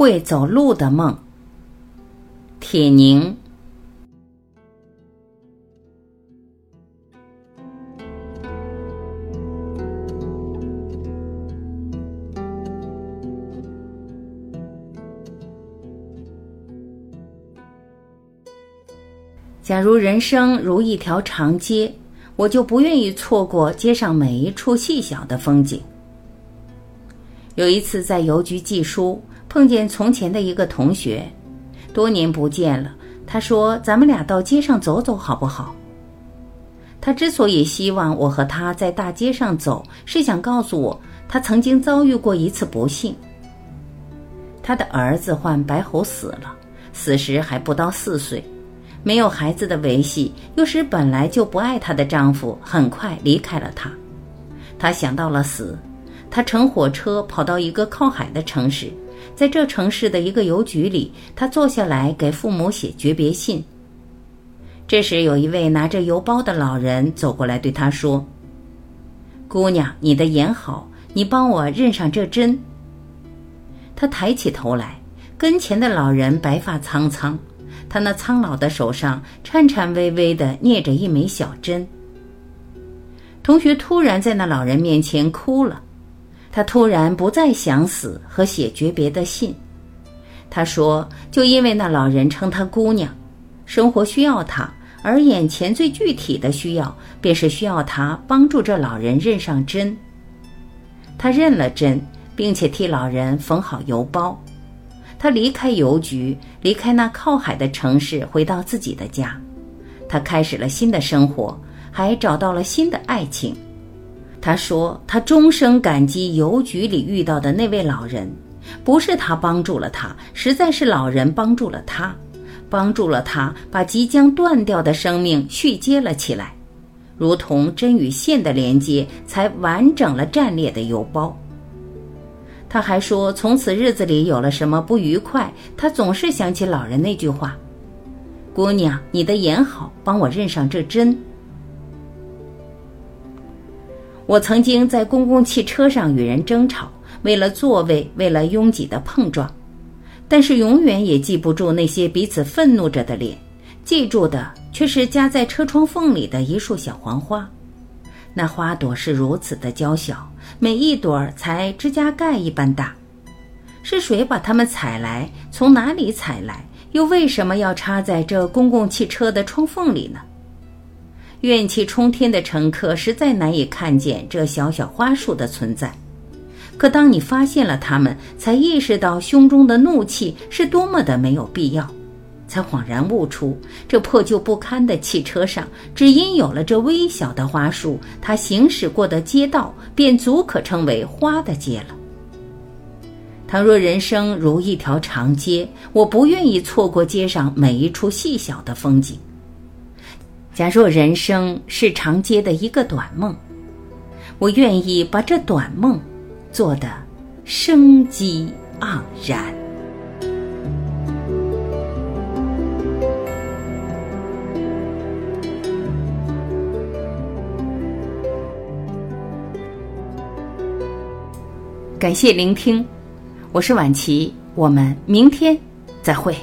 会走路的梦。铁凝。假如人生如一条长街，我就不愿意错过街上每一处细小的风景。有一次在邮局寄书，碰见从前的一个同学，多年不见了。他说：“咱们俩到街上走走好不好？”他之所以希望我和他在大街上走，是想告诉我，他曾经遭遇过一次不幸。他的儿子患白喉死了，死时还不到四岁。没有孩子的维系，又使本来就不爱她的丈夫很快离开了她。她想到了死，她乘火车跑到一个靠海的城市，在这城市的一个邮局里，她坐下来给父母写诀别信。这时，有一位拿着邮包的老人走过来，对她说：“姑娘，你的眼好，你帮我认上这针。”她抬起头来，跟前的老人白发苍苍。他那苍老的手上颤颤巍巍地捏着一枚小针。同学突然在那老人面前哭了，他突然不再想死和写诀别的信。他说：“就因为那老人称他姑娘，生活需要他，而眼前最具体的需要便是需要他帮助这老人认上针。他认了针，并且替老人缝好邮包。”他离开邮局，离开那靠海的城市，回到自己的家。他开始了新的生活，还找到了新的爱情。他说：“他终生感激邮局里遇到的那位老人，不是他帮助了他，实在是老人帮助了他，帮助了他把即将断掉的生命续接了起来，如同针与线的连接，才完整了战裂的邮包。”他还说，从此日子里有了什么不愉快，他总是想起老人那句话：“姑娘，你的眼好，帮我认上这针。”我曾经在公共汽车上与人争吵，为了座位，为了拥挤的碰撞，但是永远也记不住那些彼此愤怒着的脸，记住的却是夹在车窗缝里的一束小黄花。那花朵是如此的娇小，每一朵才指甲盖一般大。是谁把它们采来？从哪里采来？又为什么要插在这公共汽车的窗缝里呢？怨气冲天的乘客实在难以看见这小小花束的存在。可当你发现了它们，才意识到胸中的怒气是多么的没有必要。才恍然悟出，这破旧不堪的汽车上，只因有了这微小的花束，他行驶过的街道便足可称为花的街了。倘若人生如一条长街，我不愿意错过街上每一处细小的风景。假若人生是长街的一个短梦，我愿意把这短梦做得生机盎然。感谢聆听，我是晚琪，我们明天再会。